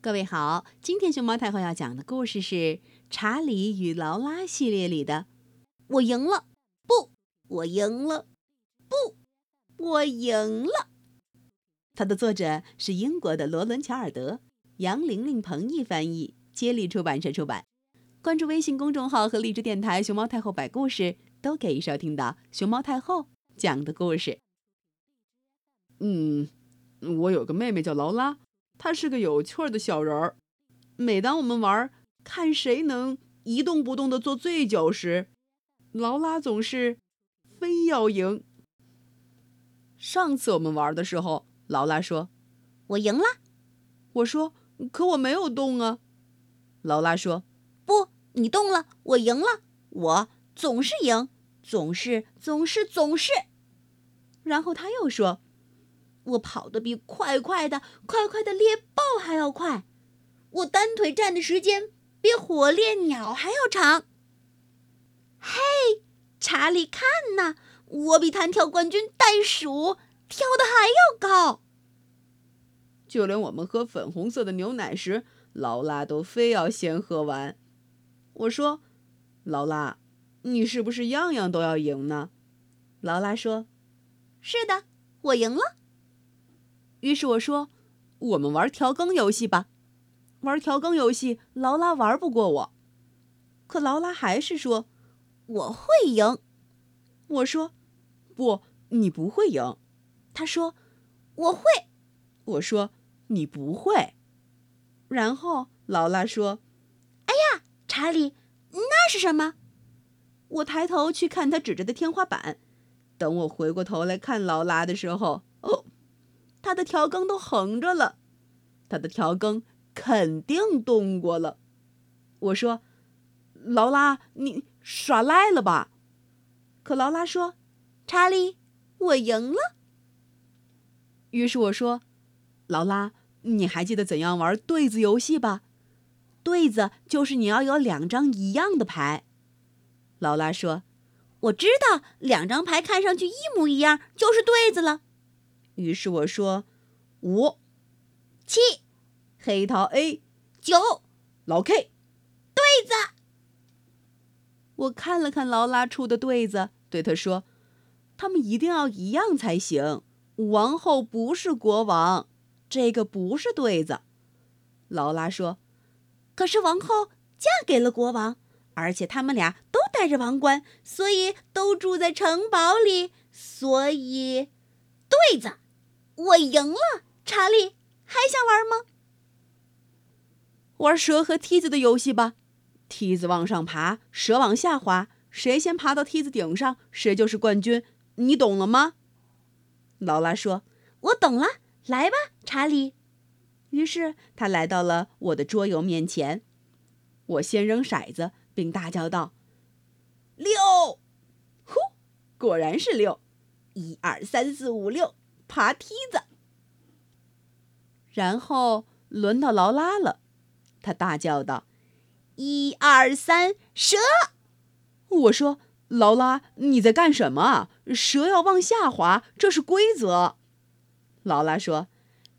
各位好，今天熊猫太后要讲的故事是《查理与劳拉》系列里的“我赢了，不，我赢了，不，我赢了”。它的作者是英国的罗伦·乔尔德，杨玲玲、彭毅翻译，接力出版社出版。关注微信公众号和荔枝电台“熊猫太后摆故事”，都可以收听到熊猫太后讲的故事。嗯，我有个妹妹叫劳拉，她是个有趣儿的小人儿。每当我们玩看谁能一动不动的坐最久时，劳拉总是非要赢。上次我们玩的时候，劳拉说：“我赢了。”我说：“可我没有动啊。”劳拉说。不，你动了，我赢了，我总是赢，总是，总是，总是。然后他又说：“我跑得比快快的、快快的猎豹还要快，我单腿站的时间比火烈鸟还要长。”嘿，查理，看呐，我比弹跳冠军袋鼠跳得还要高。就连我们喝粉红色的牛奶时，劳拉都非要先喝完。我说：“劳拉，你是不是样样都要赢呢？”劳拉说：“是的，我赢了。”于是我说：“我们玩调羹游戏吧。”玩调羹游戏，劳拉玩不过我，可劳拉还是说：“我会赢。”我说：“不，你不会赢。”他说：“我会。”我说：“你不会。”然后劳拉说。哎呀查理，那是什么？我抬头去看他指着的天花板。等我回过头来看劳拉的时候，他的调羹都横着了。他的调羹肯定动过了。我说：“劳拉，你耍赖了吧？”可劳拉说：“查理，我赢了。”于是我说：“劳拉，你还记得怎样玩对子游戏吧？”对子就是你要有两张一样的牌，劳拉说：“我知道，两张牌看上去一模一样就是对子了。”于是我说：“五、七，黑桃 A，九，老 K，对子。”我看了看劳拉出的对子，对他说：“他们一定要一样才行。王后不是国王，这个不是对子。”劳拉说。可是王后嫁给了国王，而且他们俩都戴着王冠，所以都住在城堡里。所以，对子，我赢了。查理，还想玩吗？玩蛇和梯子的游戏吧。梯子往上爬，蛇往下滑，谁先爬到梯子顶上，谁就是冠军。你懂了吗？劳拉说：“我懂了。来吧，查理。”于是他来到了我的桌游面前，我先扔骰子，并大叫道：“六！”呼，果然是六！一二三四五六，爬梯子。然后轮到劳拉了，他大叫道：“一二三，蛇！”我说：“劳拉，你在干什么？蛇要往下滑，这是规则。”劳拉说：“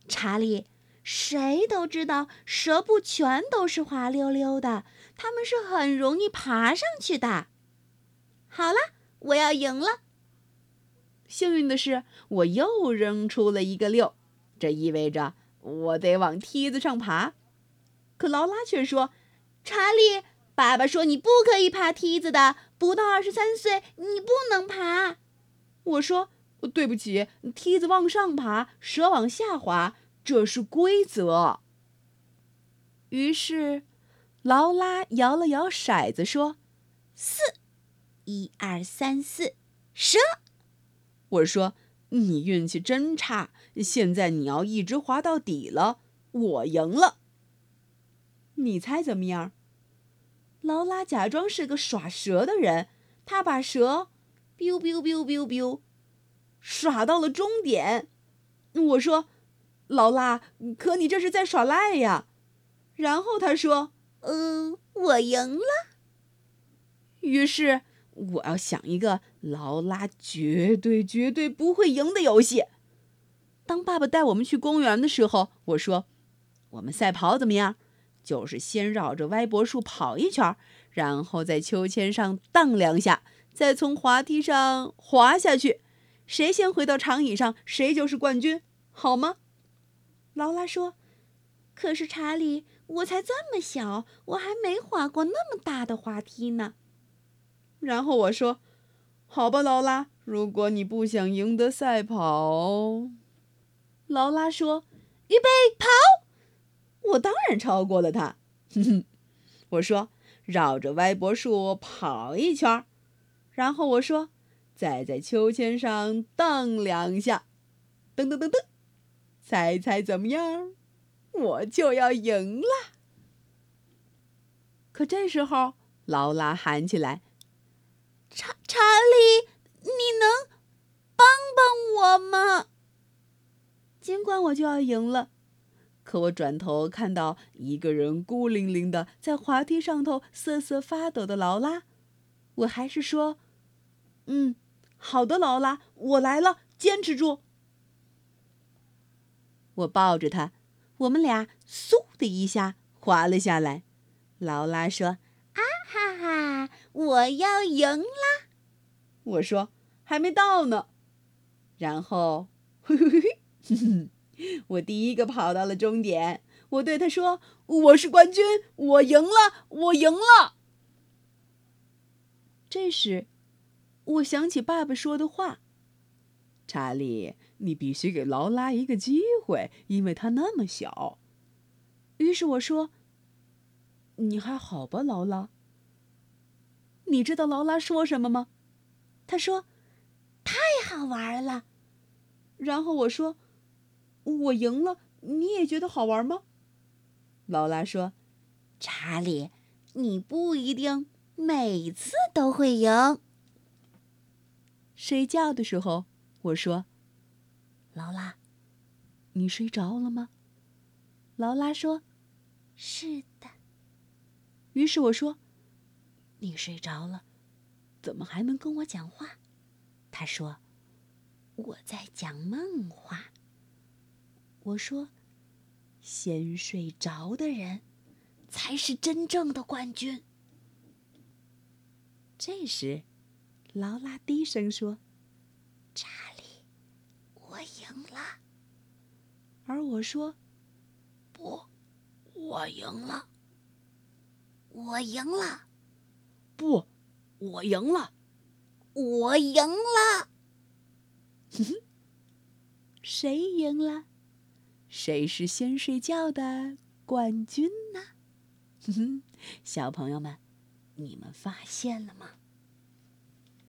查理。”谁都知道，蛇不全都是滑溜溜的，它们是很容易爬上去的。好了，我要赢了。幸运的是，我又扔出了一个六，这意味着我得往梯子上爬。可劳拉却说：“查理，爸爸说你不可以爬梯子的，不到二十三岁你不能爬。”我说：“对不起，梯子往上爬，蛇往下滑。”这是规则。于是，劳拉摇了摇骰子，说：“四，一二三四，蛇。”我说：“你运气真差，现在你要一直滑到底了。我赢了。你猜怎么样？”劳拉假装是个耍蛇的人，他把蛇，biu biu biu biu biu，耍到了终点。我说。劳拉，可你这是在耍赖呀！然后他说：“嗯，我赢了。”于是我要想一个劳拉绝对绝对不会赢的游戏。当爸爸带我们去公园的时候，我说：“我们赛跑怎么样？就是先绕着歪脖树跑一圈，然后在秋千上荡两下，再从滑梯上滑下去。谁先回到长椅上，谁就是冠军，好吗？”劳拉说：“可是查理，我才这么小，我还没滑过那么大的滑梯呢。”然后我说：“好吧，劳拉，如果你不想赢得赛跑。”劳拉说：“预备，跑！”我当然超过了他。哼哼，我说：“绕着歪脖树跑一圈。”然后我说：“再在秋千上荡两下。”噔噔噔噔，猜猜怎么样？我就要赢了。可这时候，劳拉喊起来。查查理，你能帮帮我吗？尽管我就要赢了，可我转头看到一个人孤零零的在滑梯上头瑟瑟发抖的劳拉，我还是说：“嗯，好的，劳拉，我来了，坚持住。”我抱着他，我们俩嗖的一下滑了下来。劳拉说。啊哈哈，我要赢啦！我说还没到呢。然后，嘿嘿嘿嘿，我第一个跑到了终点。我对他说：“我是冠军，我赢了，我赢了。”这时，我想起爸爸说的话：“查理，你必须给劳拉一个机会，因为他那么小。”于是我说：“你还好吧，劳拉？”你知道劳拉说什么吗？她说：“太好玩了。”然后我说：“我赢了，你也觉得好玩吗？”劳拉说：“查理，你不一定每次都会赢。”睡觉的时候，我说：“劳拉，你睡着了吗？”劳拉说：“是的。”于是我说。你睡着了，怎么还能跟我讲话？他说：“我在讲梦话。”我说：“先睡着的人，才是真正的冠军。”这时，劳拉低声说：“查理，我赢了。”而我说：“不，我赢了，我赢了。”不，我赢了，我赢了。哼哼，谁赢了？谁是先睡觉的冠军呢？哼哼，小朋友们，你们发现了吗？